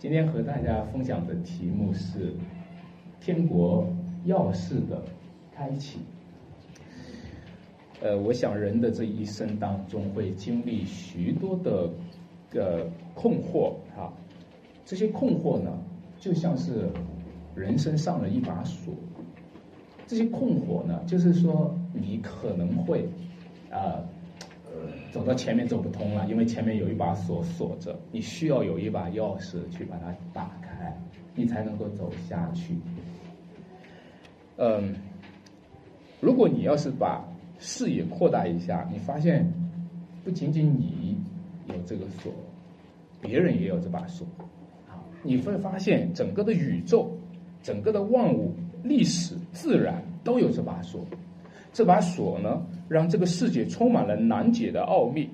今天和大家分享的题目是天国钥匙的开启。呃，我想人的这一生当中会经历许多的呃困惑啊，这些困惑呢，就像是人生上了一把锁。这些困惑呢，就是说你可能会啊。走到前面走不通了，因为前面有一把锁锁着，你需要有一把钥匙去把它打开，你才能够走下去。嗯，如果你要是把视野扩大一下，你发现不仅仅你有这个锁，别人也有这把锁，啊，你会发现整个的宇宙、整个的万物、历史、自然都有这把锁。这把锁呢，让这个世界充满了难解的奥秘。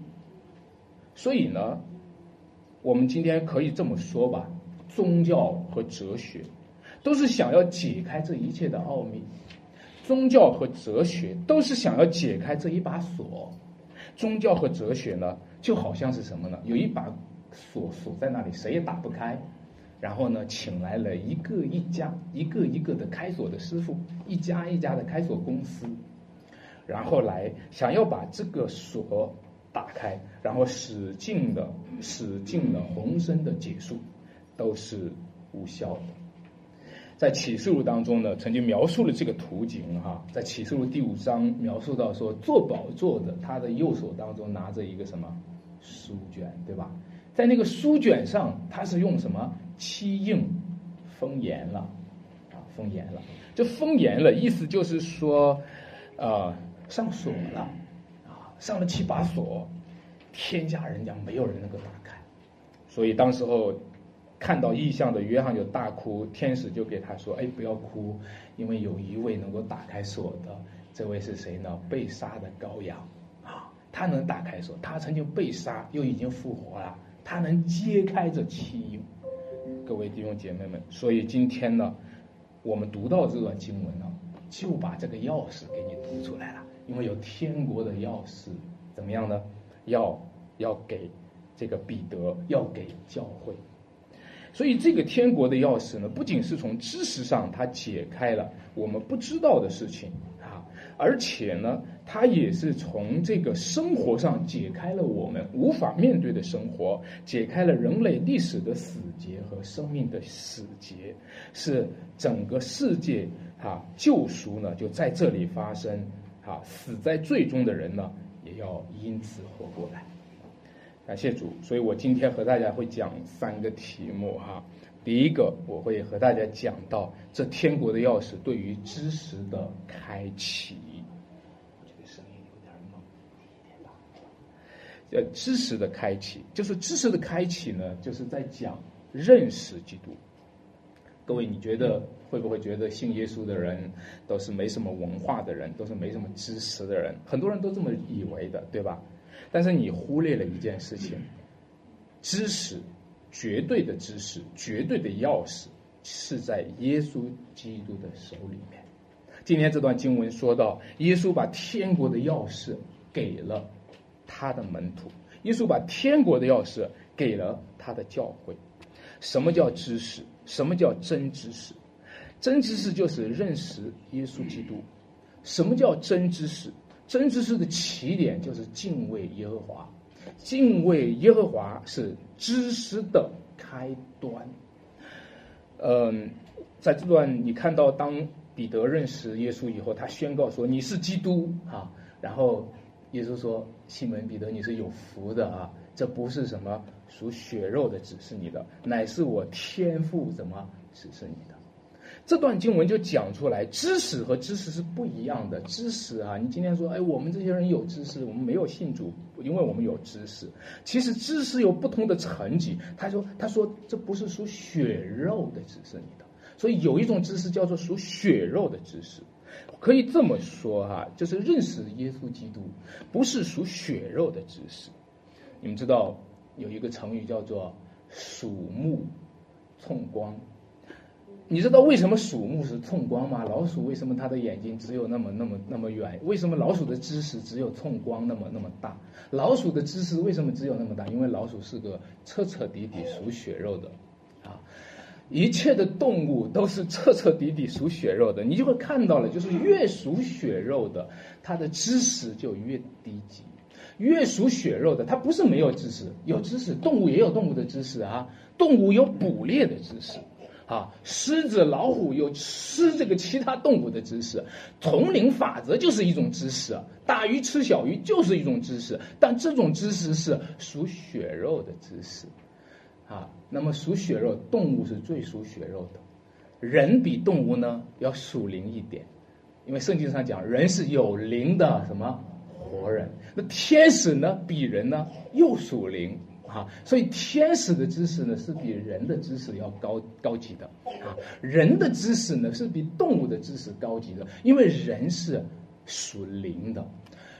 所以呢，我们今天可以这么说吧：宗教和哲学都是想要解开这一切的奥秘。宗教和哲学都是想要解开这一把锁。宗教和哲学呢，就好像是什么呢？有一把锁锁在那里，谁也打不开。然后呢，请来了一个一家、一个一个的开锁的师傅，一家一家的开锁公司。然后来想要把这个锁打开，然后使劲的使劲的浑身的解数都是无效的。在启示录当中呢，曾经描述了这个图景哈，在启示录第五章描述到说，做宝座的他的右手当中拿着一个什么书卷，对吧？在那个书卷上，他是用什么漆印封严了啊？封严了，就封严了，意思就是说，啊。上锁了，啊，上了七把锁，天下人家没有人能够打开，所以当时候看到异象的约翰就大哭，天使就给他说：“哎，不要哭，因为有一位能够打开锁的，这位是谁呢？被杀的羔羊啊，他能打开锁，他曾经被杀又已经复活了，他能揭开这七。各位弟兄姐妹们，所以今天呢，我们读到这段经文呢，就把这个钥匙给你读出来了。因为有天国的钥匙，怎么样呢？要要给这个彼得，要给教会。所以这个天国的钥匙呢，不仅是从知识上它解开了我们不知道的事情啊，而且呢，它也是从这个生活上解开了我们无法面对的生活，解开了人类历史的死结和生命的死结，是整个世界啊救赎呢就在这里发生。啊，死在最终的人呢，也要因此活过来。感谢主，所以我今天和大家会讲三个题目哈。第一个，我会和大家讲到这天国的钥匙对于知识的开启。这个声音有点猛，呃，知识的开启，就是知识的开启呢，就是在讲认识基督。各位，你觉得会不会觉得信耶稣的人都是没什么文化的人，都是没什么知识的人？很多人都这么以为的，对吧？但是你忽略了一件事情：知识，绝对的知识，绝对的钥匙是在耶稣基督的手里面。今天这段经文说到，耶稣把天国的钥匙给了他的门徒，耶稣把天国的钥匙给了他的教会。什么叫知识？什么叫真知识？真知识就是认识耶稣基督。什么叫真知识？真知识的起点就是敬畏耶和华。敬畏耶和华是知识的开端。嗯，在这段你看到，当彼得认识耶稣以后，他宣告说：“你是基督。”啊，然后耶稣说：“西门彼得，你是有福的啊，这不是什么。”属血肉的指示你的，乃是我天赋怎么指示你的？这段经文就讲出来，知识和知识是不一样的。知识啊，你今天说，哎，我们这些人有知识，我们没有信主，因为我们有知识。其实知识有不同的层级。他说，他说这不是属血肉的指示你的，所以有一种知识叫做属血肉的知识，可以这么说哈，就是认识耶稣基督不是属血肉的知识。你们知道？有一个成语叫做“鼠目寸光”，你知道为什么鼠目是寸光吗？老鼠为什么它的眼睛只有那么那么那么远？为什么老鼠的知识只有寸光那么那么大？老鼠的知识为什么只有那么大？因为老鼠是个彻彻底底属血肉的啊，一切的动物都是彻彻底底属血肉的，你就会看到了，就是越属血肉的，它的知识就越低级；越属血肉的，它不是没有知识，有知识，动物也有动物的知识啊，动物有捕猎的知识。啊，狮子、老虎有吃这个其他动物的知识，丛林法则就是一种知识，大鱼吃小鱼就是一种知识，但这种知识是属血肉的知识，啊，那么属血肉动物是最属血肉的，人比动物呢要属灵一点，因为圣经上讲人是有灵的什么活人，那天使呢比人呢又属灵。啊，所以天使的知识呢是比人的知识要高高级的啊，人的知识呢是比动物的知识高级的，因为人是属灵的，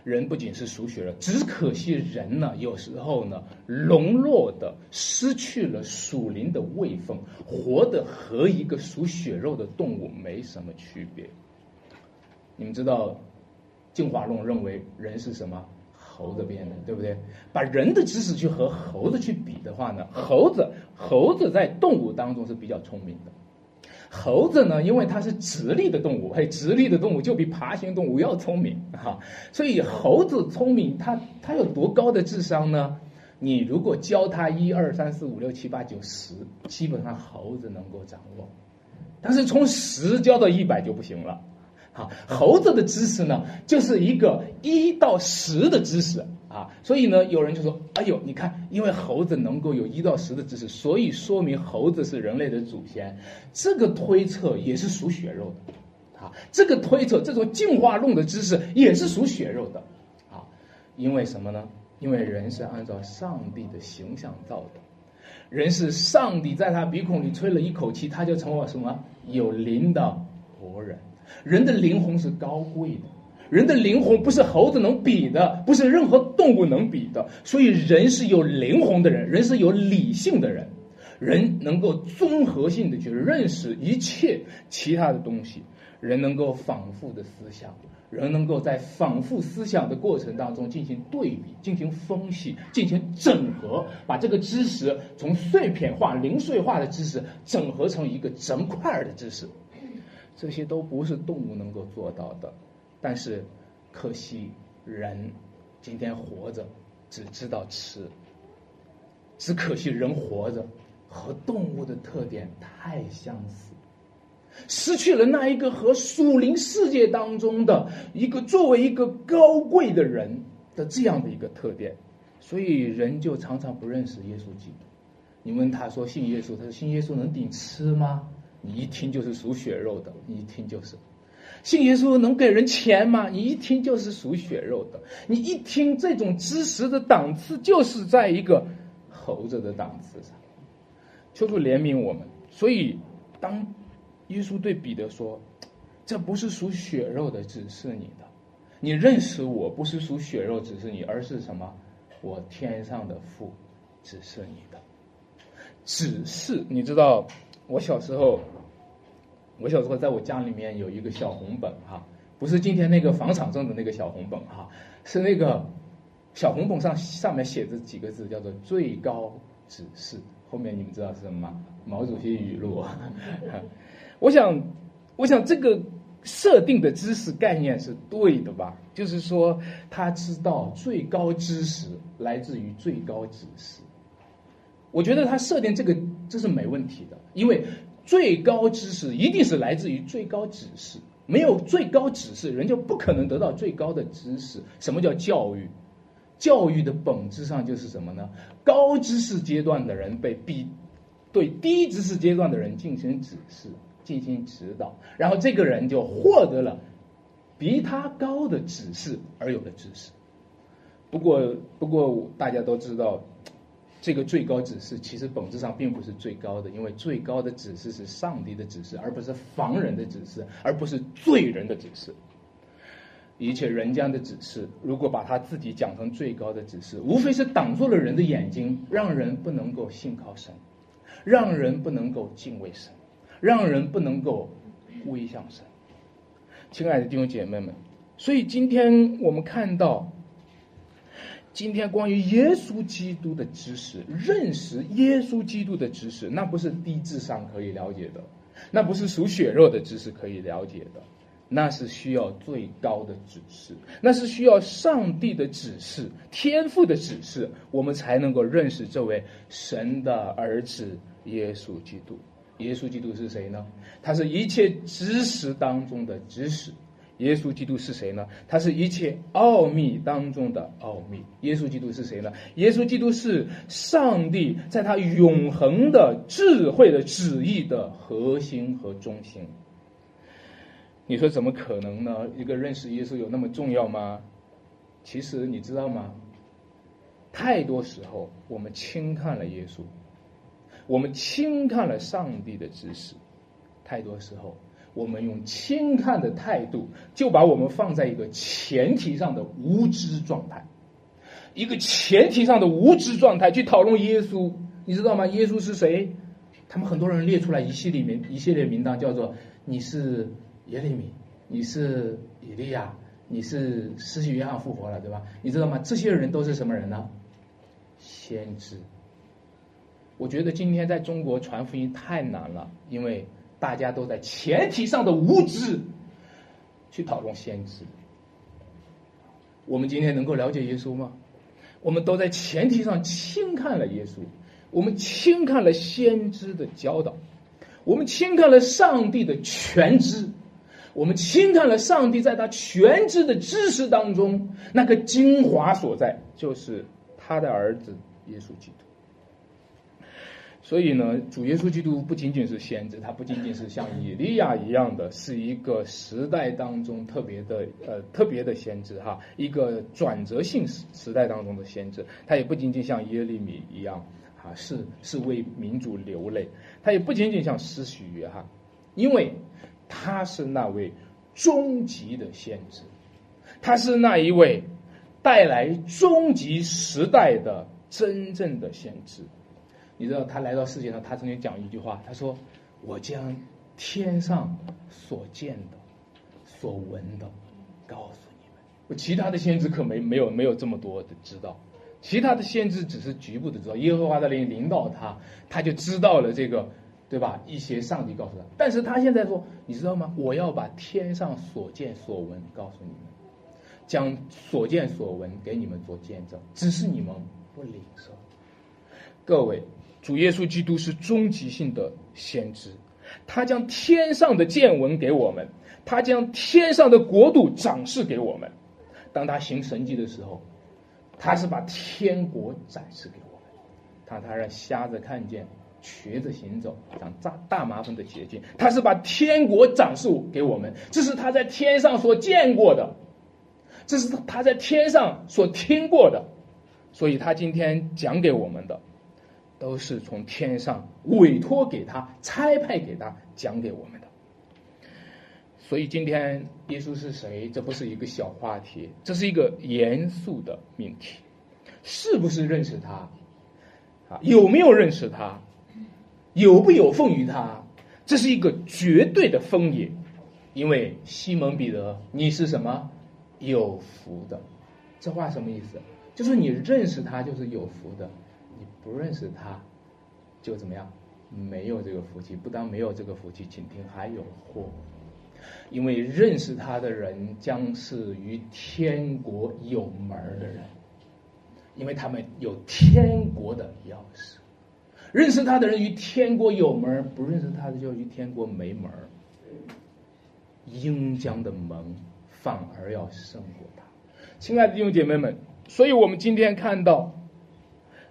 人不仅是属血肉，只可惜人呢有时候呢沦落的失去了属灵的位分，活的和一个属血肉的动物没什么区别。你们知道，进化论认为人是什么？猴子变的，对不对？把人的知识去和猴子去比的话呢，猴子猴子在动物当中是比较聪明的。猴子呢，因为它是直立的动物，嘿，直立的动物就比爬行动物要聪明哈。所以猴子聪明，它它有多高的智商呢？你如果教它一二三四五六七八九十，基本上猴子能够掌握，但是从十教到一百就不行了。啊，猴子的知识呢，就是一个一到十的知识啊，所以呢，有人就说：“哎呦，你看，因为猴子能够有一到十的知识，所以说明猴子是人类的祖先。”这个推测也是属血肉的，啊，这个推测这种进化论的知识也是属血肉的，啊，因为什么呢？因为人是按照上帝的形象造的，人是上帝在他鼻孔里吹了一口气，他就成为什么有灵的活人。人的灵魂是高贵的，人的灵魂不是猴子能比的，不是任何动物能比的。所以，人是有灵魂的人，人是有理性的人，人能够综合性的去认识一切其他的东西，人能够反复的思想，人能够在反复思想的过程当中进行对比、进行分析、进行整合，把这个知识从碎片化、零碎化的知识整合成一个整块的知识。这些都不是动物能够做到的，但是可惜人今天活着只知道吃，只可惜人活着和动物的特点太相似，失去了那一个和属灵世界当中的一个作为一个高贵的人的这样的一个特点，所以人就常常不认识耶稣基督。你问他说信耶稣，他说信耶稣能顶吃吗？你一听就是属血肉的，你一听就是信耶稣能给人钱吗？你一听就是属血肉的，你一听这种知识的档次就是在一个猴子的档次上。求主怜悯我们。所以，当耶稣对彼得说：“这不是属血肉的，只是你的。你认识我不是属血肉，只是你，而是什么？我天上的父，只是你的。只是你知道。”我小时候，我小时候在我家里面有一个小红本哈，不是今天那个房产证的那个小红本哈，是那个小红本上上面写着几个字，叫做最高指示。后面你们知道是什么吗？毛主席语录。我想，我想这个设定的知识概念是对的吧？就是说，他知道最高知识来自于最高指示。我觉得他设定这个这是没问题的，因为最高知识一定是来自于最高指示，没有最高指示，人就不可能得到最高的知识。什么叫教育？教育的本质上就是什么呢？高知识阶段的人被逼对低知识阶段的人进行指示、进行指导，然后这个人就获得了比他高的指示而有的知识。不过，不过大家都知道。这个最高指示其实本质上并不是最高的，因为最高的指示是上帝的指示，而不是凡人的指示，而不是罪人的指示。一切人间的指示，如果把他自己讲成最高的指示，无非是挡住了人的眼睛，让人不能够信靠神，让人不能够敬畏神，让人不能够归向神。亲爱的弟兄姐妹们，所以今天我们看到。今天关于耶稣基督的知识，认识耶稣基督的知识，那不是低智商可以了解的，那不是属血肉的知识可以了解的，那是需要最高的指示，那是需要上帝的指示、天赋的指示，我们才能够认识这位神的儿子耶稣基督。耶稣基督是谁呢？他是一切知识当中的知识。耶稣基督是谁呢？他是一切奥秘当中的奥秘。耶稣基督是谁呢？耶稣基督是上帝在他永恒的智慧的旨意的核心和中心。你说怎么可能呢？一个认识耶稣有那么重要吗？其实你知道吗？太多时候我们轻看了耶稣，我们轻看了上帝的知识，太多时候。我们用轻看的态度，就把我们放在一个前提上的无知状态，一个前提上的无知状态去讨论耶稣，你知道吗？耶稣是谁？他们很多人列出来一系列名一系列名单，叫做你是耶利米，你是以利亚，你是施洗约翰复活了，对吧？你知道吗？这些人都是什么人呢？先知。我觉得今天在中国传福音太难了，因为。大家都在前提上的无知去讨论先知。我们今天能够了解耶稣吗？我们都在前提上轻看了耶稣，我们轻看了先知的教导，我们轻看了上帝的全知，我们轻看了上帝在他全知的知识当中那个精华所在，就是他的儿子耶稣基督。所以呢，主耶稣基督不仅仅是先知，他不仅仅是像以利亚一样的，是一个时代当中特别的呃特别的先知哈，一个转折性时时代当中的先知。他也不仅仅像耶利米一样啊，是是为民主流泪。他也不仅仅像施许约翰，因为他是那位终极的先知，他是那一位带来终极时代的真正的先知。你知道他来到世界上，他曾经讲一句话，他说：“我将天上所见的、所闻的告诉你们。”我其他的先知可没没有没有这么多的知道，其他的先知只是局部的知道。耶和华的灵领导他，他就知道了这个，对吧？一些上帝告诉他，但是他现在说，你知道吗？我要把天上所见所闻告诉你们，将所见所闻给你们做见证，只是你们不领受。各位。主耶稣基督是终极性的先知，他将天上的见闻给我们，他将天上的国度展示给我们。当他行神迹的时候，他是把天国展示给我们。他他让瞎子看见，瘸子行走，长大大麻风的捷径。他是把天国展示给我们，这是他在天上所见过的，这是他在天上所听过的，所以他今天讲给我们的。都是从天上委托给他、差派给他讲给我们的。所以今天耶稣是谁？这不是一个小话题，这是一个严肃的命题。是不是认识他？啊，有没有认识他？有不有奉于他？这是一个绝对的分野。因为西蒙彼得，你是什么？有福的。这话什么意思？就是你认识他，就是有福的。不认识他，就怎么样？没有这个福气。不但没有这个福气，请听还有祸。因为认识他的人将是与天国有门的人，因为他们有天国的钥匙。认识他的人与天国有门，不认识他的就与天国没门。应将的门反而要胜过他。亲爱的弟兄姐妹们，所以我们今天看到。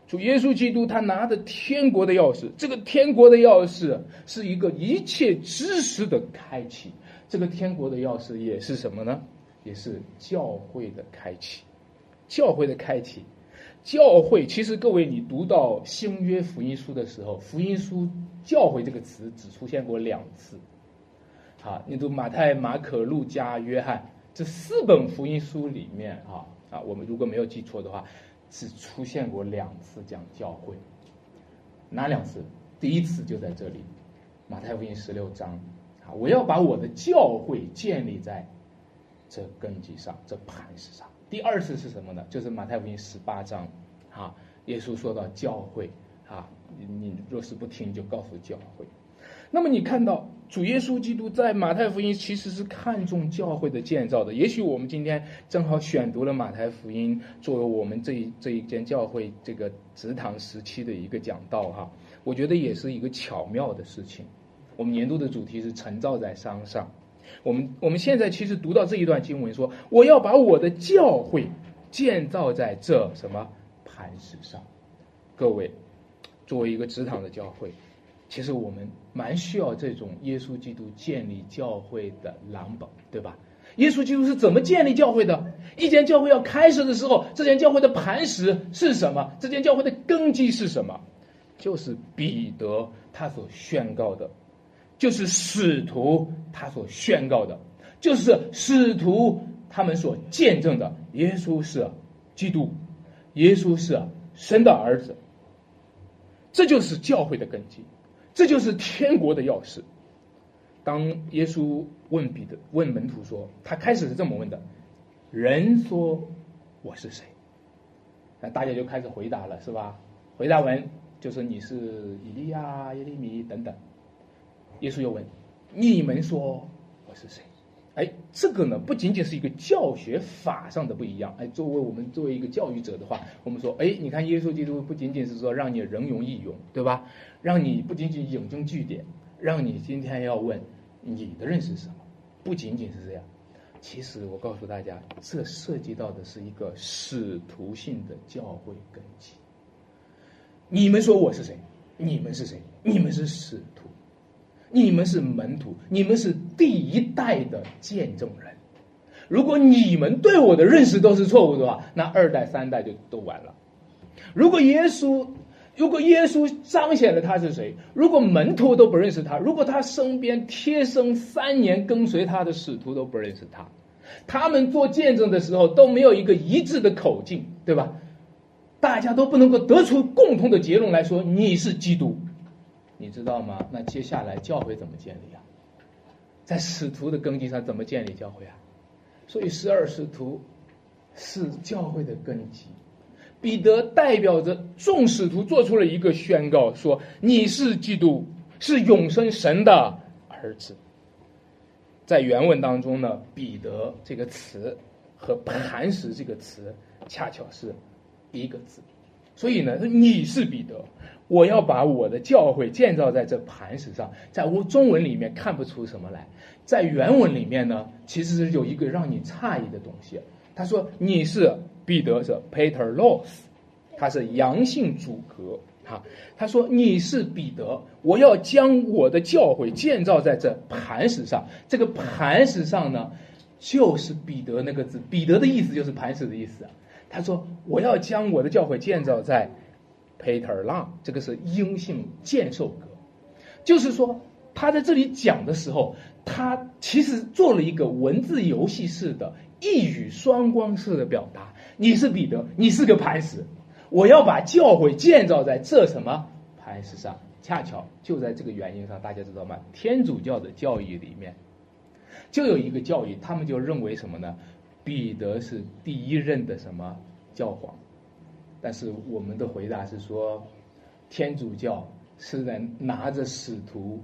主耶稣基督，他拿着天国的钥匙。这个天国的钥匙是一个一切知识的开启。这个天国的钥匙也是什么呢？也是教会的开启。教会的开启，教会其实各位，你读到新约福音书的时候，福音书“教会”这个词只出现过两次。好，你读马太、马可、路加、约翰这四本福音书里面，啊啊，我们如果没有记错的话。只出现过两次讲教会，哪两次？第一次就在这里，马太福音十六章，啊，我要把我的教会建立在这根基上，这磐石上。第二次是什么呢？就是马太福音十八章，啊，耶稣说到教会，啊，你你若是不听，就告诉教会。那么你看到主耶稣基督在马太福音其实是看重教会的建造的。也许我们今天正好选读了马太福音，作为我们这一这一间教会这个职堂时期的一个讲道哈，我觉得也是一个巧妙的事情。我们年度的主题是陈造在山上。我们我们现在其实读到这一段经文说，我要把我的教会建造在这什么磐石上。各位，作为一个职堂的教会。其实我们蛮需要这种耶稣基督建立教会的蓝本，对吧？耶稣基督是怎么建立教会的？一间教会要开始的时候，这间教会的磐石是什么？这间教会的根基是什么？就是彼得他所宣告的，就是使徒他所宣告的，就是使徒他们所见证的，耶稣是基督，耶稣是神的儿子，这就是教会的根基。这就是天国的钥匙。当耶稣问彼得、问门徒说，他开始是这么问的：“人说我是谁？”那大家就开始回答了，是吧？回答完就是你是以利亚、耶利米等等。耶稣又问：“你们说我是谁？”哎，这个呢，不仅仅是一个教学法上的不一样。哎，作为我们作为一个教育者的话，我们说，哎，你看耶稣基督不仅仅是说让你人容易用，对吧？让你不仅仅引经据典，让你今天要问你的认识是什么，不仅仅是这样。其实我告诉大家，这涉及到的是一个使徒性的教会根基。你们说我是谁？你们是谁？你们是使徒。你们是门徒，你们是第一代的见证人。如果你们对我的认识都是错误的话，那二代、三代就都完了。如果耶稣，如果耶稣彰显了他是谁，如果门徒都不认识他，如果他身边贴身三年跟随他的使徒都不认识他，他们做见证的时候都没有一个一致的口径，对吧？大家都不能够得出共同的结论来说你是基督。你知道吗？那接下来教会怎么建立啊？在使徒的根基上怎么建立教会啊？所以十二使徒是教会的根基。彼得代表着众使徒做出了一个宣告，说：“你是基督，是永生神的儿子。”在原文当中呢，“彼得”这个词和“磐石”这个词恰巧是一个字，所以呢，你是彼得。我要把我的教会建造在这磐石上，在我中文里面看不出什么来，在原文里面呢，其实是有一个让你诧异的东西。他说：“你是彼得，是 Peter Los，他是阳性主格。哈，他说你是彼得，我要将我的教会建造在这磐石上。这个磐石上呢，就是彼得那个字，彼得的意思就是磐石的意思。他说我要将我的教会建造在。” Peter Long，这个是英性渐受格，就是说他在这里讲的时候，他其实做了一个文字游戏式的、一语双关式的表达。你是彼得，你是个磐石，我要把教会建造在这什么磐石上？恰巧就在这个原因上，大家知道吗？天主教的教义里面就有一个教义，他们就认为什么呢？彼得是第一任的什么教皇？但是我们的回答是说，天主教是在拿着使徒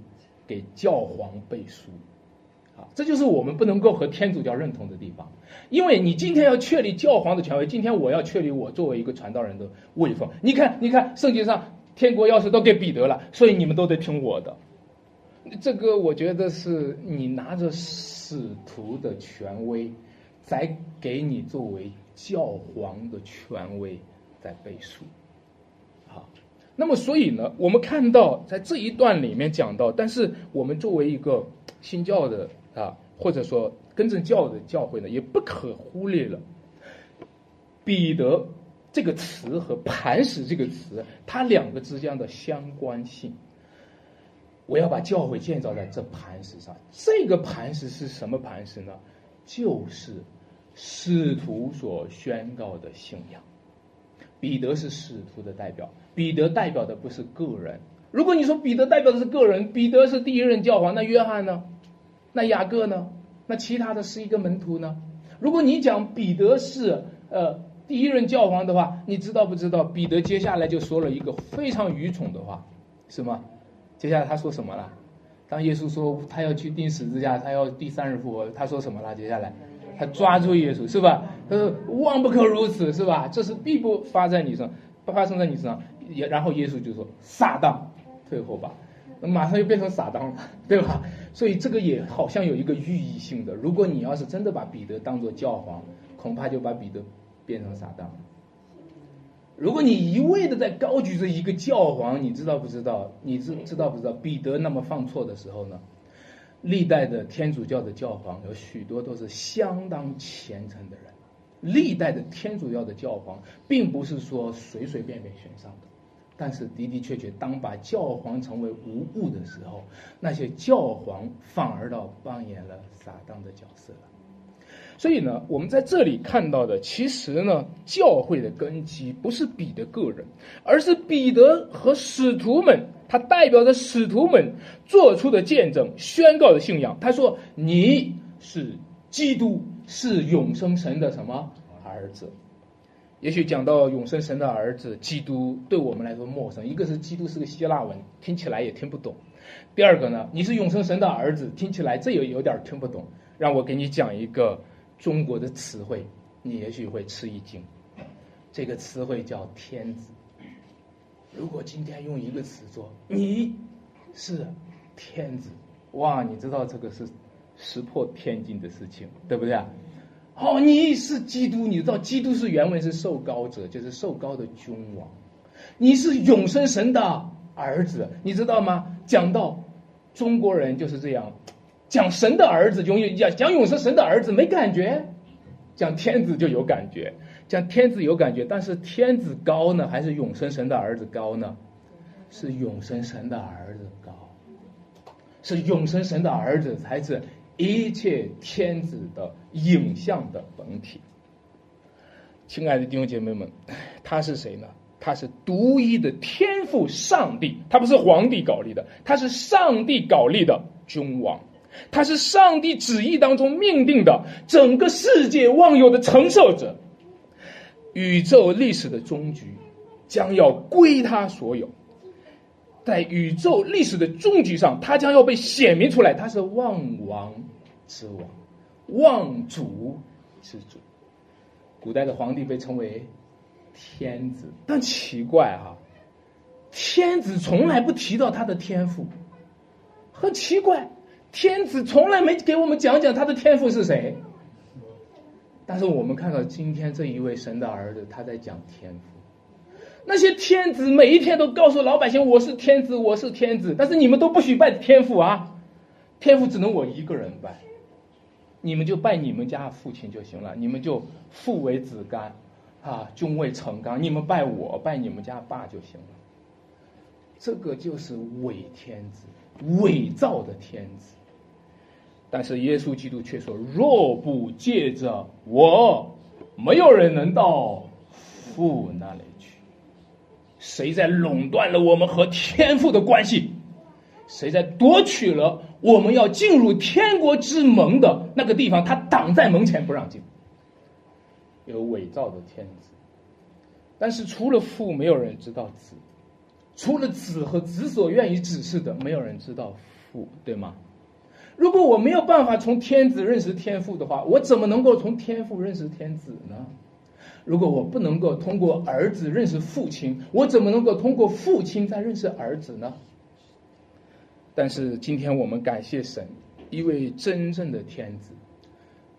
给教皇背书，啊，这就是我们不能够和天主教认同的地方。因为你今天要确立教皇的权威，今天我要确立我作为一个传道人的位分。你看，你看，圣经上天国钥匙都给彼得了，所以你们都得听我的。这个我觉得是你拿着使徒的权威，再给你作为教皇的权威。在背书，好，那么所以呢，我们看到在这一段里面讲到，但是我们作为一个新教的啊，或者说根正教的教会呢，也不可忽略了彼得这个词和磐石这个词，它两个之间的相关性。我要把教会建造在这磐石上，这个磐石是什么磐石呢？就是使徒所宣告的信仰。彼得是使徒的代表，彼得代表的不是个人。如果你说彼得代表的是个人，彼得是第一任教皇，那约翰呢？那雅各呢？那其他的十一个门徒呢？如果你讲彼得是呃第一任教皇的话，你知道不知道？彼得接下来就说了一个非常愚蠢的话，什么？接下来他说什么了？当耶稣说他要去钉十字架，他要第三日复活，他说什么了？接下来他抓住耶稣，是吧？他说万不可如此，是吧？这是必不发在你身上，不发生在你身上。也然后耶稣就说撒旦退后吧，马上就变成撒旦了，对吧？所以这个也好像有一个寓意性的。如果你要是真的把彼得当做教皇，恐怕就把彼得变成撒旦。如果你一味的在高举着一个教皇，你知道不知道？你知知道不知道？彼得那么犯错的时候呢？历代的天主教的教皇有许多都是相当虔诚的人。历代的天主教的教皇并不是说随随便便选上的，但是的的确确，当把教皇成为无物的时候，那些教皇反而倒扮演了撒旦的角色了。所以呢，我们在这里看到的，其实呢，教会的根基不是彼得个人，而是彼得和使徒们，他代表着使徒们做出的见证、宣告的信仰。他说：“你是基督，是永生神的什么儿子？”也许讲到永生神的儿子基督，对我们来说陌生。一个是基督是个希腊文，听起来也听不懂；第二个呢，你是永生神的儿子，听起来这也有点听不懂。让我给你讲一个。中国的词汇，你也许会吃一惊。这个词汇叫“天子”。如果今天用一个词做“你是天子”，哇，你知道这个是石破天惊的事情，对不对？哦，你是基督，你知道基督是原文是受高者，就是受高的君王。你是永生神的儿子，你知道吗？讲到中国人就是这样。讲神的儿子，永远讲讲永生神的儿子没感觉，讲天子就有感觉，讲天子有感觉，但是天子高呢，还是永生神的儿子高呢？是永生神的儿子高，是永生神的儿子才是一切天子的影像的本体。亲爱的弟兄姐妹们，他是谁呢？他是独一的天赋上帝，他不是皇帝搞立的，他是上帝搞立的君王。他是上帝旨意当中命定的整个世界万有的承受者，宇宙历史的终局将要归他所有，在宇宙历史的终局上，他将要被显明出来，他是万王之王，万主之主。古代的皇帝被称为天子，但奇怪哈，天子从来不提到他的天赋，很奇怪。天子从来没给我们讲讲他的天赋是谁，但是我们看到今天这一位神的儿子，他在讲天赋。那些天子每一天都告诉老百姓：“我是天子，我是天子。”但是你们都不许拜天父啊，天父只能我一个人拜，你们就拜你们家父亲就行了，你们就父为子干，啊，君为臣纲，你们拜我，拜你们家爸就行了。这个就是伪天子，伪造的天子。但是耶稣基督却说：“若不借着我，没有人能到父那里去。谁在垄断了我们和天父的关系？谁在夺取了我们要进入天国之门的那个地方？他挡在门前不让进。有伪造的天子，但是除了父，没有人知道子；除了子和子所愿意指示的，没有人知道父，对吗？”如果我没有办法从天子认识天父的话，我怎么能够从天父认识天子呢？如果我不能够通过儿子认识父亲，我怎么能够通过父亲再认识儿子呢？但是今天我们感谢神，一位真正的天子，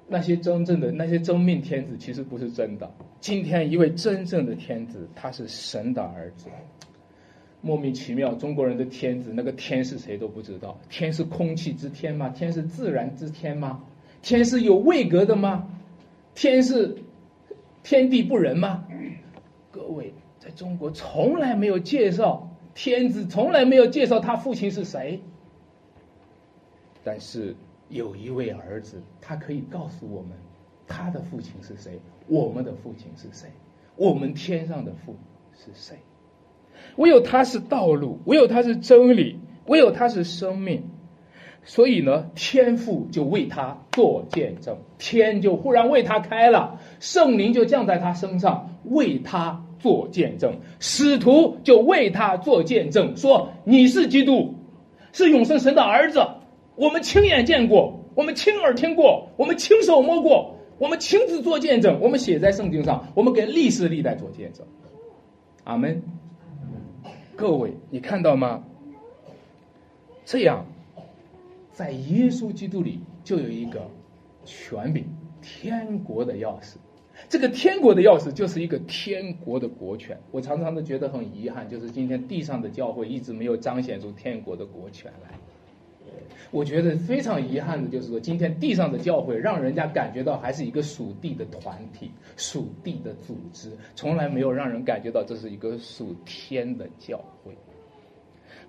那些真正的那些真命天子其实不是真的。今天一位真正的天子，他是神的儿子。莫名其妙，中国人的天子，那个天是谁都不知道。天是空气之天吗？天是自然之天吗？天是有位格的吗？天是天地不仁吗？各位，在中国从来没有介绍天子，从来没有介绍他父亲是谁。但是有一位儿子，他可以告诉我们他的父亲是谁，我们的父亲是谁，我们天上的父是谁。唯有他是道路，唯有他是真理，唯有他是生命。所以呢，天父就为他做见证，天就忽然为他开了，圣灵就降在他身上为他做见证，使徒就为他做见证，说你是基督，是永生神的儿子，我们亲眼见过，我们亲耳听过，我们亲手摸过，我们亲自做见证，我们写在圣经上，我们给历史历代做见证。阿门。各位，你看到吗？这样。在耶稣基督里就有一个权柄，天国的钥匙。这个天国的钥匙就是一个天国的国权。我常常都觉得很遗憾，就是今天地上的教会一直没有彰显出天国的国权来。我觉得非常遗憾的就是说，今天地上的教会让人家感觉到还是一个属地的团体、属地的组织，从来没有让人感觉到这是一个属天的教会。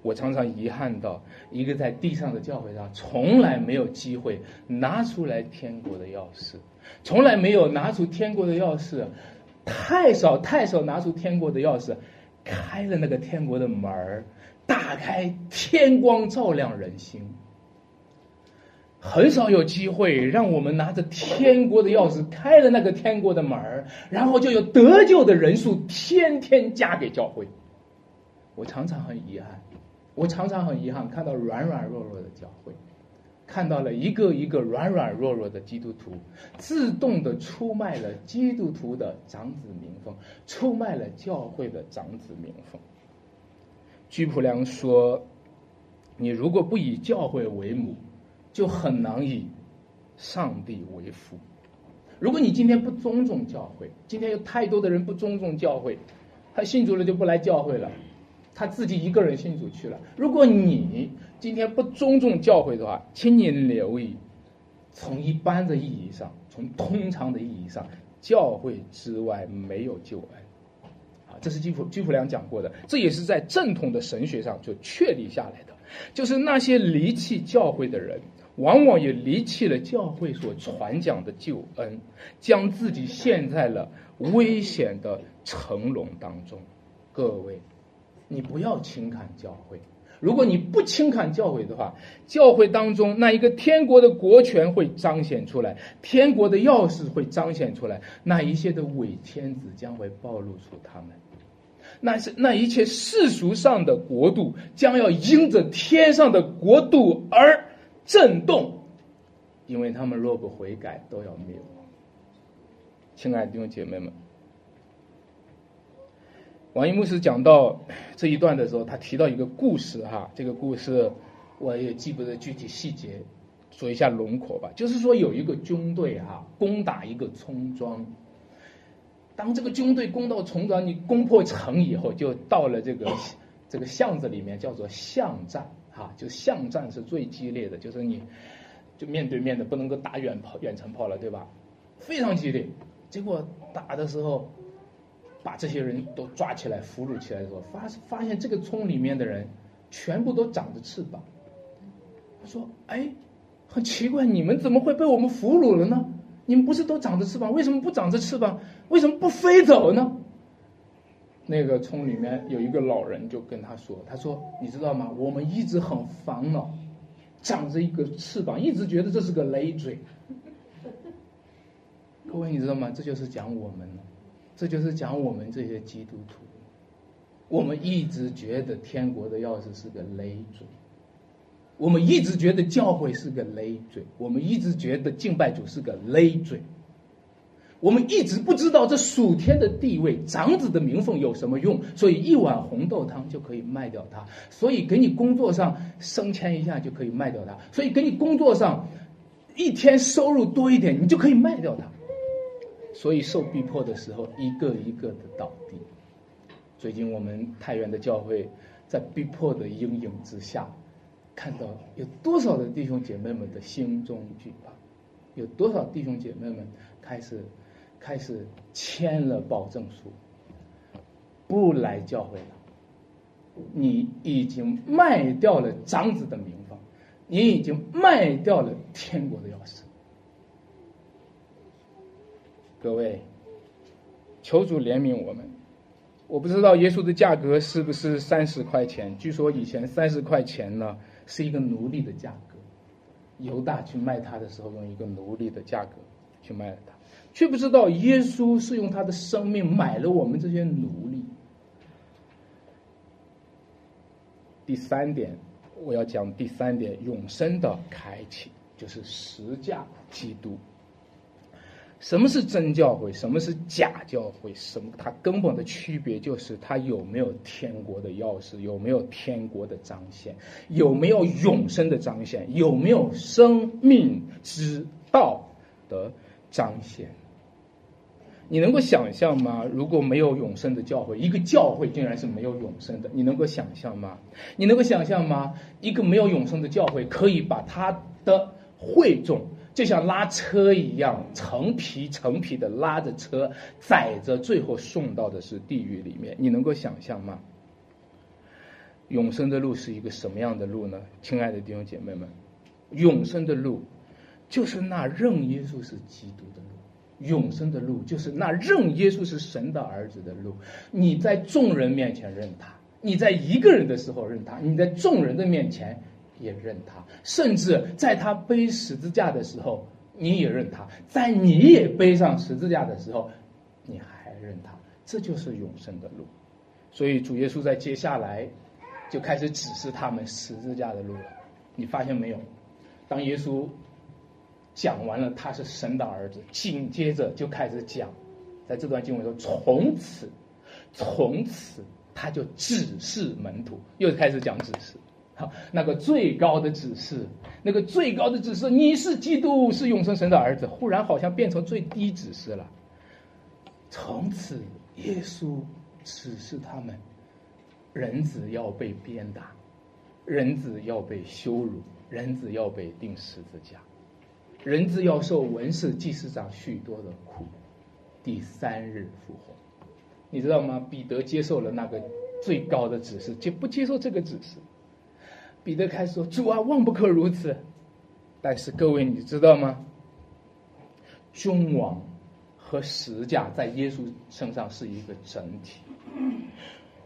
我常常遗憾到，一个在地上的教会上，从来没有机会拿出来天国的钥匙，从来没有拿出天国的钥匙，太少太少拿出天国的钥匙，开了那个天国的门儿，打开天光照亮人心，很少有机会让我们拿着天国的钥匙开了那个天国的门儿，然后就有得救的人数天天加给教会，我常常很遗憾。我常常很遗憾看到软软弱弱的教会，看到了一个一个软软弱弱的基督徒，自动的出卖了基督徒的长子名分，出卖了教会的长子名分。居普良说：“你如果不以教会为母，就很难以上帝为父。如果你今天不尊重教会，今天有太多的人不尊重教会，他信主了就不来教会了。”他自己一个人信主去了。如果你今天不尊重教会的话，请你留意，从一般的意义上，从通常的意义上，教会之外没有救恩。啊，这是基普基普良讲过的，这也是在正统的神学上就确立下来的。就是那些离弃教会的人，往往也离弃了教会所传讲的救恩，将自己陷在了危险的沉沦当中。各位。你不要轻看教会，如果你不轻看教会的话，教会当中那一个天国的国权会彰显出来，天国的钥匙会彰显出来，那一切的伪天子将会暴露出他们，那是那一切世俗上的国度将要因着天上的国度而震动，因为他们若不悔改，都要灭亡。亲爱的弟兄姐妹们。王一牧师讲到这一段的时候，他提到一个故事哈，这个故事我也记不得具体细节，说一下轮廓吧。就是说有一个军队哈，攻打一个村庄，当这个军队攻到村庄，你攻破城以后，就到了这个这个巷子里面，叫做巷战哈，就巷战是最激烈的，就是你就面对面的，不能够打远炮远程炮了，对吧？非常激烈。结果打的时候。把这些人都抓起来俘虏起来的时候，发发现这个村里面的人全部都长着翅膀。他说：“哎，很奇怪，你们怎么会被我们俘虏了呢？你们不是都长着翅膀，为什么不长着翅膀？为什么不飞走呢？”那个村里面有一个老人就跟他说：“他说，你知道吗？我们一直很烦恼，长着一个翅膀，一直觉得这是个累赘。各位，你知道吗？这就是讲我们。”这就是讲我们这些基督徒，我们一直觉得天国的钥匙是个累赘，我们一直觉得教会是个累赘，我们一直觉得敬拜主是个累赘，我们一直不知道这属天的地位、长子的名分有什么用，所以一碗红豆汤就可以卖掉它，所以给你工作上升迁一下就可以卖掉它，所以给你工作上一天收入多一点，你就可以卖掉它。所以受逼迫的时候，一个一个的倒地。最近我们太原的教会，在逼迫的阴影之下，看到有多少的弟兄姐妹们的心中惧怕，有多少弟兄姐妹们开始开始签了保证书，不来教会了。你已经卖掉了长子的名分，你已经卖掉了天国的钥匙。各位，求主怜悯我们。我不知道耶稣的价格是不是三十块钱？据说以前三十块钱呢是一个奴隶的价格。犹大去卖他的时候，用一个奴隶的价格去卖了他，却不知道耶稣是用他的生命买了我们这些奴隶。第三点，我要讲第三点，永生的开启就是实价基督。什么是真教会？什么是假教会？什么？它根本的区别就是它有没有天国的钥匙，有没有天国的彰显，有没有永生的彰显，有没有生命之道的彰显。你能够想象吗？如果没有永生的教会，一个教会竟然是没有永生的，你能够想象吗？你能够想象吗？一个没有永生的教会可以把他的会众。就像拉车一样，成批成批的拉着车，载着，最后送到的是地狱里面。你能够想象吗？永生的路是一个什么样的路呢？亲爱的弟兄姐妹们，永生的路就是那认耶稣是基督的路，永生的路就是那认耶稣是神的儿子的路。你在众人面前认他，你在一个人的时候认他，你在众人的面前。也认他，甚至在他背十字架的时候，你也认他；在你也背上十字架的时候，你还认他。这就是永生的路。所以主耶稣在接下来就开始指示他们十字架的路了。你发现没有？当耶稣讲完了他是神的儿子，紧接着就开始讲，在这段经文说：“从此，从此他就指示门徒，又开始讲指示。”好，那个最高的指示，那个最高的指示，你是基督，是永生神的儿子，忽然好像变成最低指示了。从此，耶稣指示他们：人子要被鞭打，人子要被羞辱，人子要被钉十字架，人子要受文士祭司长许多的苦，第三日复活。你知道吗？彼得接受了那个最高的指示，就不接受这个指示。彼得开始说：“主啊，万不可如此。”但是各位，你知道吗？君王和十架在耶稣身上是一个整体。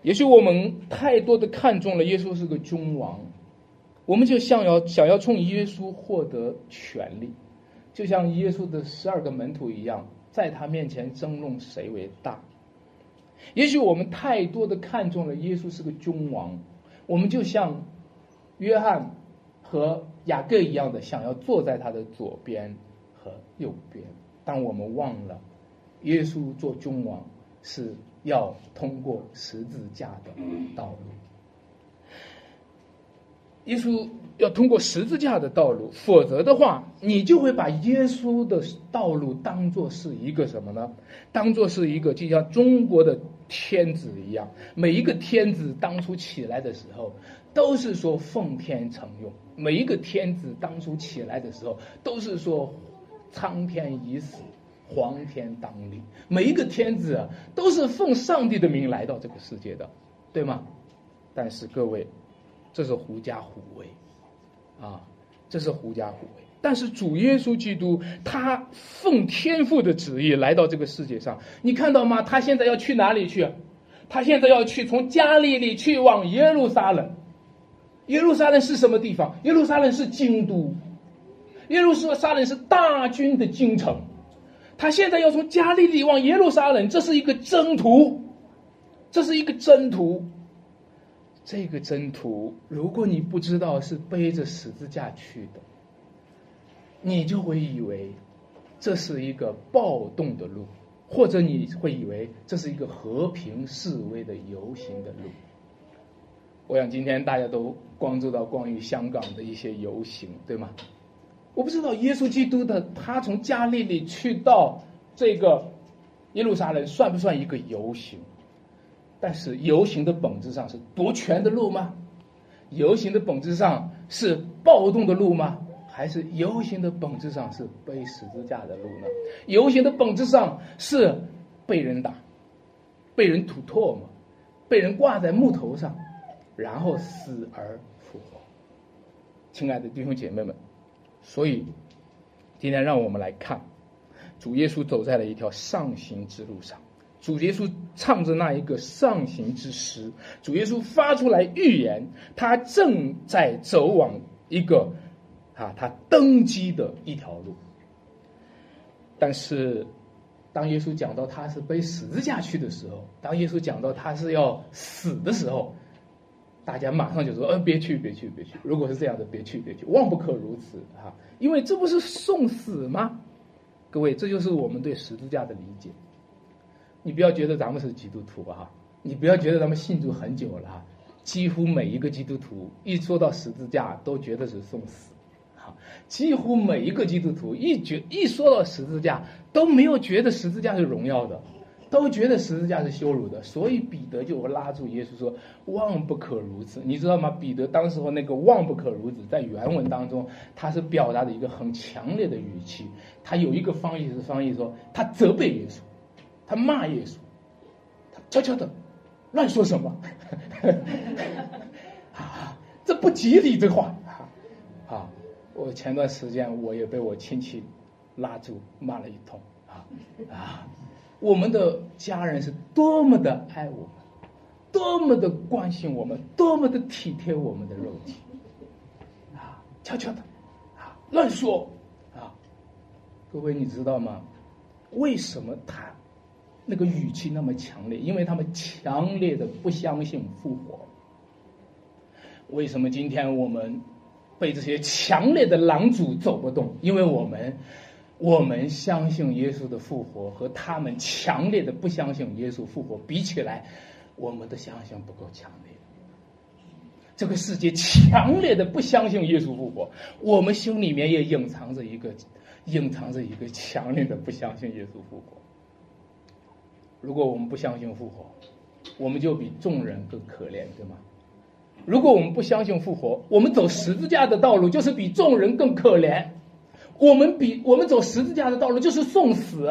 也许我们太多的看重了耶稣是个君王，我们就想要想要从耶稣获得权利，就像耶稣的十二个门徒一样，在他面前争论谁为大。也许我们太多的看重了耶稣是个君王，我们就像。约翰和雅各一样的，想要坐在他的左边和右边，但我们忘了，耶稣做君王是要通过十字架的道路。耶稣要通过十字架的道路，否则的话，你就会把耶稣的道路当做是一个什么呢？当做是一个就像中国的天子一样，每一个天子当初起来的时候。都是说奉天承运，每一个天子当初起来的时候，都是说苍天已死，黄天当立。每一个天子啊，都是奉上帝的名来到这个世界的，对吗？但是各位，这是狐假虎威啊，这是狐假虎威。但是主耶稣基督，他奉天父的旨意来到这个世界上，你看到吗？他现在要去哪里去？他现在要去从加利利去往耶路撒冷。耶路撒冷是什么地方？耶路撒冷是京都，耶路撒冷是大军的京城。他现在要从加利利往耶路撒冷，这是一个征途，这是一个征途。这个征途，如果你不知道是背着十字架去的，你就会以为这是一个暴动的路，或者你会以为这是一个和平示威的游行的路。我想今天大家都关注到关于香港的一些游行，对吗？我不知道耶稣基督的他从加利利去到这个耶路撒冷算不算一个游行？但是游行的本质上是夺权的路吗？游行的本质上是暴动的路吗？还是游行的本质上是背十字架的路呢？游行的本质上是被人打、被人吐唾沫、被人挂在木头上。然后死而复活，亲爱的弟兄姐妹们，所以今天让我们来看，主耶稣走在了一条上行之路上，主耶稣唱着那一个上行之诗，主耶稣发出来预言，他正在走往一个啊，他登基的一条路。但是，当耶稣讲到他是背十字架去的时候，当耶稣讲到他是要死的时候，大家马上就说：“呃，别去，别去，别去！如果是这样的，别去，别去，万不可如此啊！因为这不是送死吗？各位，这就是我们对十字架的理解。你不要觉得咱们是基督徒啊，你不要觉得咱们信主很久了，几乎每一个基督徒一说到十字架，都觉得是送死。”几乎每一个基督徒一觉一说到十字架，都没有觉得十字架是荣耀的，都觉得十字架是羞辱的。所以彼得就拉住耶稣说：“万不可如此。”你知道吗？彼得当时候那个“万不可如此”在原文当中，他是表达的一个很强烈的语气。他有一个翻译是翻译说，他责备耶稣，他骂耶稣，他悄悄的乱说什么？啊，这不吉利，这话。啊我前段时间我也被我亲戚拉住骂了一通啊啊！我们的家人是多么的爱我们，多么的关心我们，多么的体贴我们的肉体啊！悄悄的啊，乱说啊！各位你知道吗？为什么他那个语气那么强烈？因为他们强烈的不相信复活。为什么今天我们？被这些强烈的狼主走不动，因为我们，我们相信耶稣的复活和他们强烈的不相信耶稣复活比起来，我们的相信不够强烈。这个世界强烈的不相信耶稣复活，我们心里面也隐藏着一个，隐藏着一个强烈的不相信耶稣复活。如果我们不相信复活，我们就比众人更可怜，对吗？如果我们不相信复活，我们走十字架的道路就是比众人更可怜。我们比我们走十字架的道路就是送死，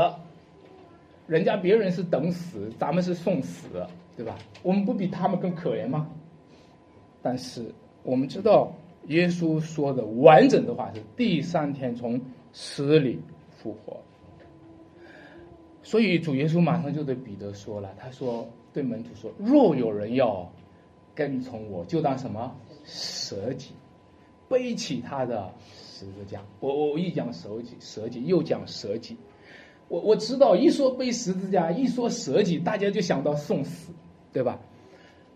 人家别人是等死，咱们是送死，对吧？我们不比他们更可怜吗？但是我们知道，耶稣说的完整的话是第三天从死里复活。所以主耶稣马上就对彼得说了，他说对门徒说：若有人要。跟从我就当什么舍己，背起他的十字架。我我一讲舍己，舍己又讲舍己。我我知道一说背十字架，一说舍己，大家就想到送死，对吧？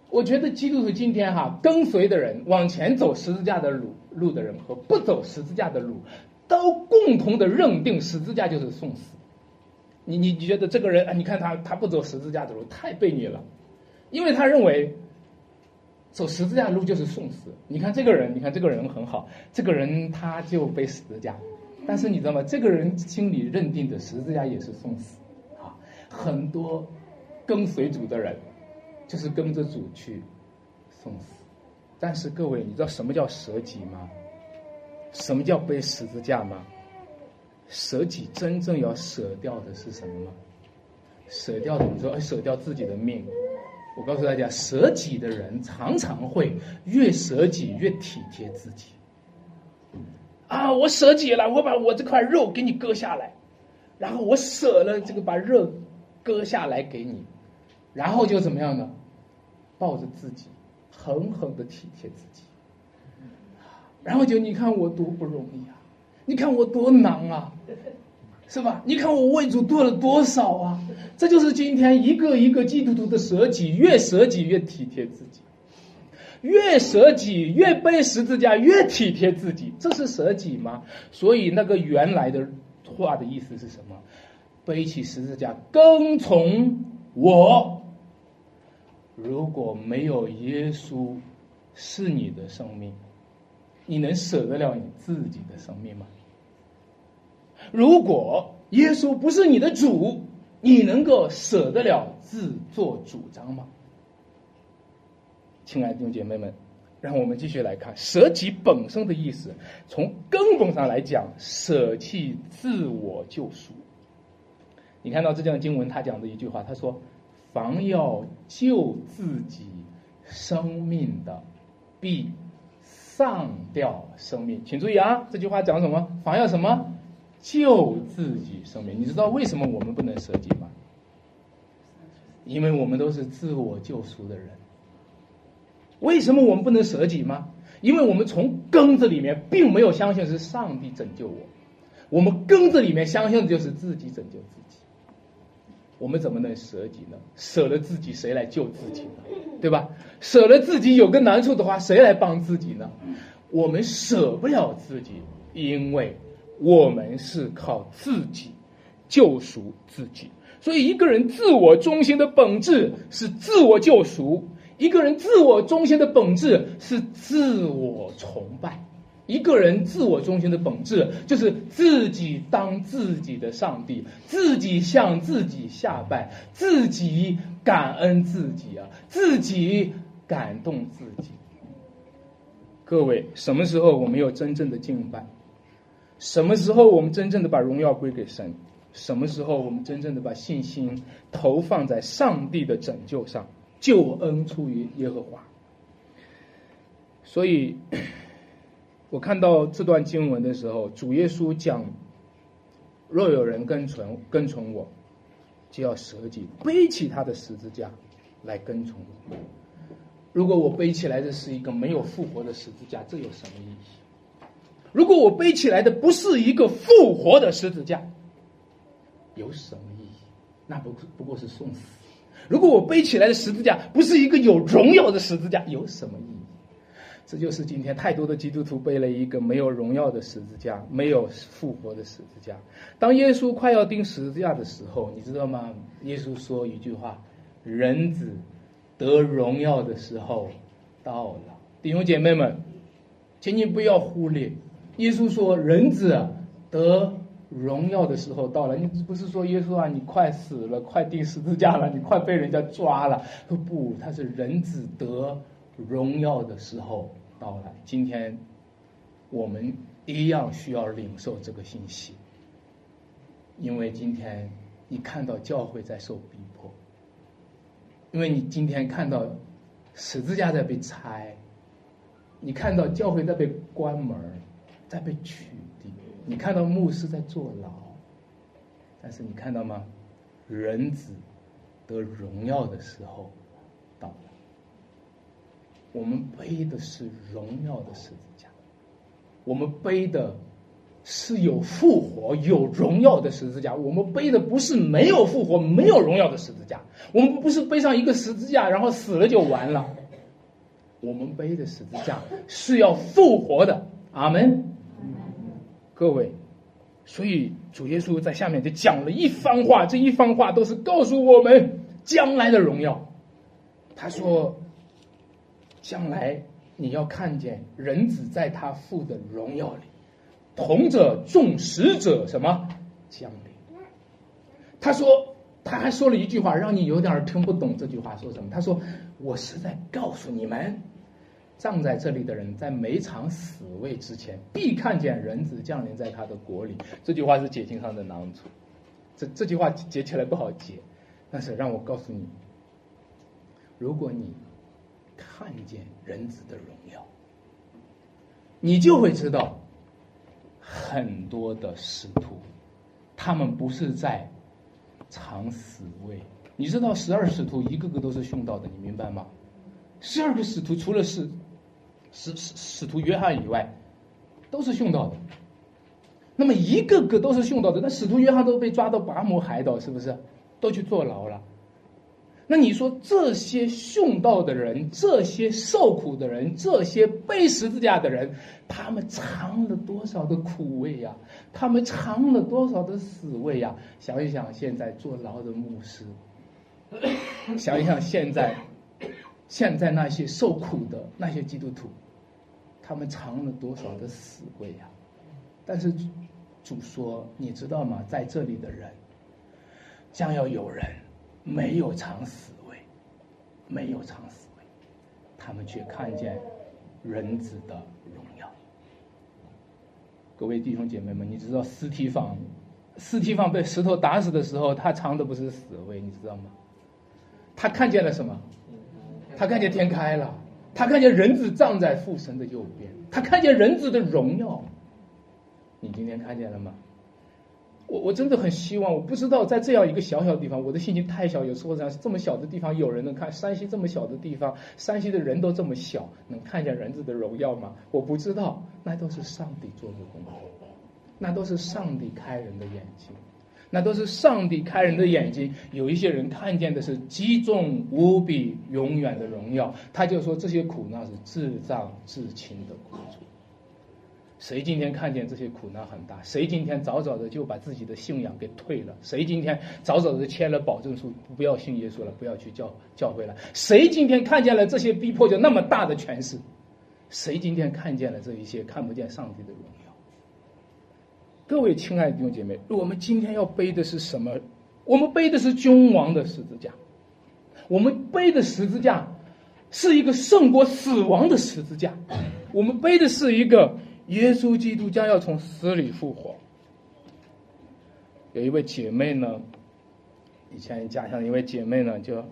我觉得基督徒今天哈，跟随的人往前走十字架的路路的人和不走十字架的路，都共同的认定十字架就是送死。你你你觉得这个人啊？你看他他不走十字架的路，太悖逆了，因为他认为。走十字架的路就是送死。你看这个人，你看这个人很好，这个人他就背十字架，但是你知道吗？这个人心里认定的十字架也是送死啊。很多跟随主的人，就是跟着主去送死。但是各位，你知道什么叫舍己吗？什么叫背十字架吗？舍己真正要舍掉的是什么吗？舍掉的，你说舍掉自己的命。我告诉大家，舍己的人常常会越舍己越体贴自己。啊，我舍己了，我把我这块肉给你割下来，然后我舍了这个把肉割下来给你，然后就怎么样呢？抱着自己，狠狠的体贴自己。然后就你看我多不容易啊，你看我多难啊。是吧？你看我为主做了多少啊！这就是今天一个一个基督徒的舍己，越舍己越体贴自己，越舍己越背十字架越体贴自己，这是舍己吗？所以那个原来的话的意思是什么？背起十字架跟从我。如果没有耶稣是你的生命，你能舍得了你自己的生命吗？如果耶稣不是你的主，你能够舍得了自作主张吗？亲爱的弟兄姐妹们，让我们继续来看舍己本身的意思。从根本上来讲，舍弃自我救赎。你看到这段经文，他讲的一句话，他说：“凡要救自己生命的，必丧掉生命。”请注意啊，这句话讲什么？凡要什么？救自己生命，你知道为什么我们不能舍己吗？因为我们都是自我救赎的人。为什么我们不能舍己吗？因为我们从根子里面并没有相信是上帝拯救我，我们根子里面相信的就是自己拯救自己。我们怎么能舍己呢？舍了自己，谁来救自己呢？对吧？舍了自己，有个难处的话，谁来帮自己呢？我们舍不了自己，因为我们是靠自己救赎自己。所以，一个人自我中心的本质是自我救赎；一个人自我中心的本质是自我崇拜；一个人自我中心的本质就是自己当自己的上帝，自己向自己下拜，自己感恩自己啊，自己感动自己。各位，什么时候我们有真正的敬拜？什么时候我们真正的把荣耀归给神？什么时候我们真正的把信心投放在上帝的拯救上？救恩出于耶和华。所以，我看到这段经文的时候，主耶稣讲：“若有人跟从跟从我，就要舍己，背起他的十字架来跟从我。如果我背起来的是一个没有复活的十字架，这有什么意义？如果我背起来的不是一个复活的十字架？”有什么意义？那不不过是送死。如果我背起来的十字架不是一个有荣耀的十字架，有什么意义？这就是今天太多的基督徒背了一个没有荣耀的十字架，没有复活的十字架。当耶稣快要钉十字架的时候，你知道吗？耶稣说一句话：“人子得荣耀的时候到了。”弟兄姐妹们，请你不要忽略，耶稣说：“人子得。”荣耀的时候到了，你不是说耶稣啊，你快死了，快钉十字架了，你快被人家抓了？说不，他是人子得荣耀的时候到了。今天我们一样需要领受这个信息，因为今天你看到教会在受逼迫，因为你今天看到十字架在被拆，你看到教会在被关门，在被取缔。你看到牧师在坐牢，但是你看到吗？人子得荣耀的时候到了。我们背的是荣耀的十字架，我们背的是有复活、有荣耀的十字架。我们背的不是没有复活、没有荣耀的十字架。我们不是背上一个十字架，然后死了就完了。我们背的十字架是要复活的。阿门。各位，所以主耶稣在下面就讲了一番话，这一番话都是告诉我们将来的荣耀。他说：“将来你要看见人子在他父的荣耀里，同着众使者什么降临。”他说，他还说了一句话，让你有点听不懂。这句话说什么？他说：“我是在告诉你们。”葬在这里的人，在每场死位之前，必看见人子降临在他的国里。这句话是解经上的囊处，这这句话解起来不好解，但是让我告诉你，如果你看见人子的荣耀，你就会知道，很多的使徒，他们不是在尝死位。你知道，十二使徒一个个都是殉道的，你明白吗？十二个使徒除了是。使使使徒约翰以外，都是殉道的。那么一个个都是殉道的，那使徒约翰都被抓到拔摩海岛，是不是？都去坐牢了。那你说这些殉道的人，这些受苦的人，这些背十字架的人，他们尝了多少的苦味呀？他们尝了多少的死味呀？想一想，现在坐牢的牧师，想一想现在。现在那些受苦的那些基督徒，他们尝了多少的死味呀？但是主说：“你知道吗？在这里的人，将要有人没有尝死味，没有尝死味，他们却看见人子的荣耀。”各位弟兄姐妹们，你知道尸体坊，尸体坊被石头打死的时候，他尝的不是死味，你知道吗？他看见了什么？他看见天开了，他看见人子站在父神的右边，他看见人子的荣耀。你今天看见了吗？我我真的很希望，我不知道在这样一个小小的地方，我的信心太小，有时候这样这么小的地方有人能看，山西这么小的地方，山西的人都这么小，能看见人子的荣耀吗？我不知道，那都是上帝做的工作，那都是上帝开人的眼睛，那都是上帝开人的眼睛。有一些人看见的是极重无比、永远的荣耀，他就说这些苦难是至脏至轻的苦楚。谁今天看见这些苦难很大？谁今天早早的就把自己的信仰给退了？谁今天早早的签了保证书，不要信耶稣了，不要去教教会了？谁今天看见了这些逼迫就那么大的权势？谁今天看见了这一些看不见上帝的荣耀？各位亲爱的弟兄姐妹，我们今天要背的是什么？我们背的是君王的十字架，我们背的十字架是一个胜过死亡的十字架，我们背的是一个。耶稣基督将要从死里复活。有一位姐妹呢，以前家乡的一位姐妹呢，就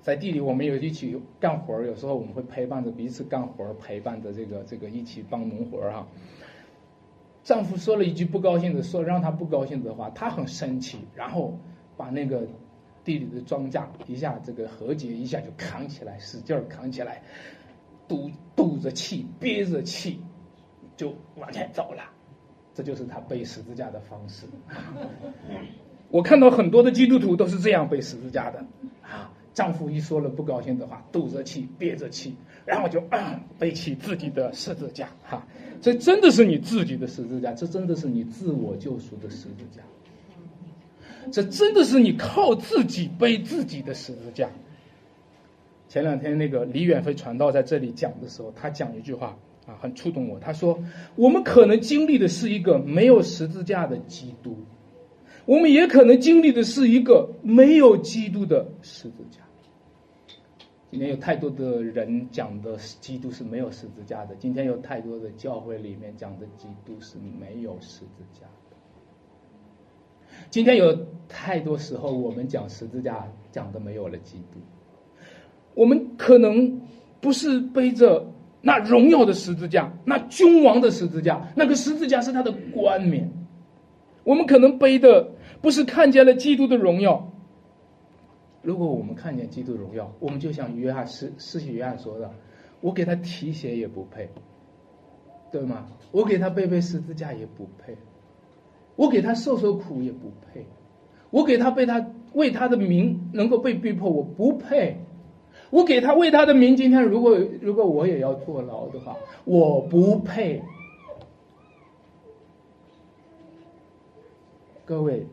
在地里，我们有一起干活有时候我们会陪伴着彼此干活陪伴着这个这个一起帮农活哈。丈夫说了一句不高兴的，说让她不高兴的话，她很生气，然后把那个地里的庄稼一下这个和解一下就扛起来，使劲扛起来，堵堵着气，憋着气。就往前走了，这就是他背十字架的方式。我看到很多的基督徒都是这样背十字架的啊！丈夫一说了不高兴的话，堵着气，憋着气，然后就背起自己的十字架。哈，这真的是你自己的十字架，这真的是你自我救赎的十字架，这真的是你靠自己背自己的十字架。前两天那个李远飞传道在这里讲的时候，他讲一句话。啊，很触动我。他说：“我们可能经历的是一个没有十字架的基督，我们也可能经历的是一个没有基督的十字架。今天有太多的人讲的基督是没有十字架的，今天有太多的教会里面讲的基督是没有十字架的。今天有太多时候我们讲十字架讲的没有了基督，我们可能不是背着。”那荣耀的十字架，那君王的十字架，那个十字架是他的冠冕。我们可能背的不是看见了基督的荣耀。如果我们看见基督荣耀，我们就像约翰施施洗约翰说的：“我给他提鞋也不配，对吗？我给他背背十字架也不配，我给他受受苦也不配，我给他被他为他的名能够被逼迫，我不配。”我给他为他的名，今天如果如果我也要坐牢的话，我不配。各位，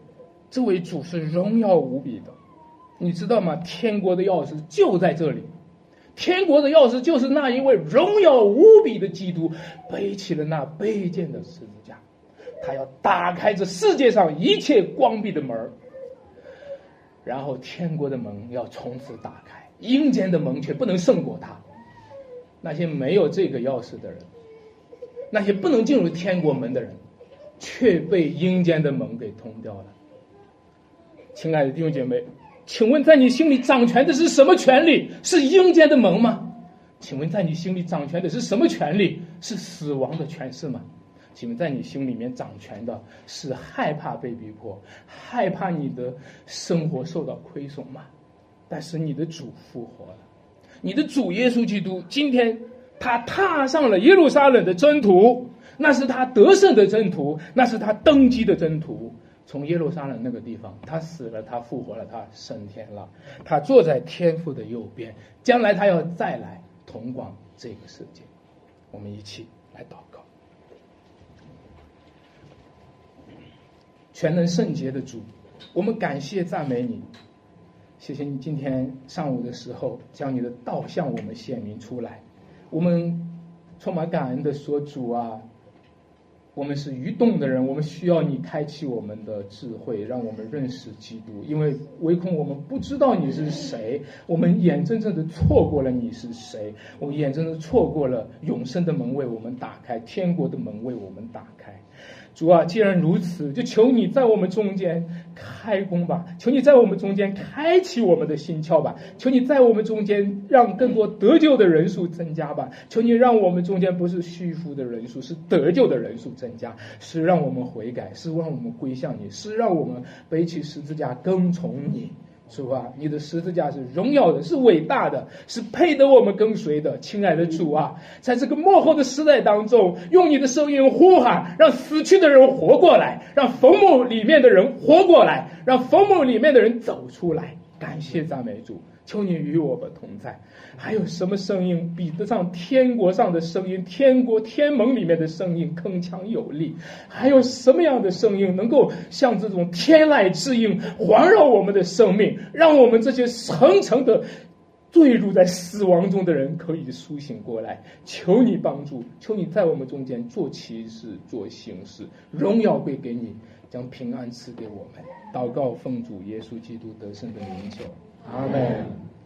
这位主是荣耀无比的，你知道吗？天国的钥匙就在这里，天国的钥匙就是那一位荣耀无比的基督背起了那卑贱的十字架，他要打开这世界上一切关闭的门然后天国的门要从此打开。阴间的门却不能胜过他。那些没有这个钥匙的人，那些不能进入天国门的人，却被阴间的门给通掉了。亲爱的弟兄姐妹，请问在你心里掌权的是什么权利？是阴间的门吗？请问在你心里掌权的是什么权利？是死亡的权势吗？请问在你心里面掌权的是害怕被逼迫，害怕你的生活受到亏损吗？但是你的主复活了，你的主耶稣基督今天他踏上了耶路撒冷的征途，那是他得胜的征途，那是他登基的征途。从耶路撒冷那个地方，他死了，他复活了，他升天了，他坐在天父的右边，将来他要再来统管这个世界。我们一起来祷告，全能圣洁的主，我们感谢赞美你。谢谢你今天上午的时候将你的道向我们显明出来，我们充满感恩的说主啊，我们是愚钝的人，我们需要你开启我们的智慧，让我们认识基督，因为唯恐我们不知道你是谁，我们眼睁睁的错过了你是谁，我们眼睁睁错过了永生的门为我们打开，天国的门为我们打开。主啊，既然如此，就求你在我们中间开工吧，求你在我们中间开启我们的心窍吧，求你在我们中间让更多得救的人数增加吧，求你让我们中间不是虚浮的人数，是得救的人数增。加，是让我们悔改，是让我们归向你，是让我们背起十字架跟从你。主啊，你的十字架是荣耀的，是伟大的，是配得我们跟随的。亲爱的主啊，在这个幕后的时代当中，用你的声音呼喊，让死去的人活过来，让坟墓里面的人活过来，让坟墓里面的人走出来。感谢赞美主。求你与我们同在。还有什么声音比得上天国上的声音？天国天门里面的声音铿锵有力。还有什么样的声音能够像这种天籁之音环绕我们的生命，让我们这些层层的坠入在死亡中的人可以苏醒过来？求你帮助，求你在我们中间做奇事、做行事，荣耀归给你，将平安赐给我们。祷告奉主耶稣基督得胜的名求。阿门。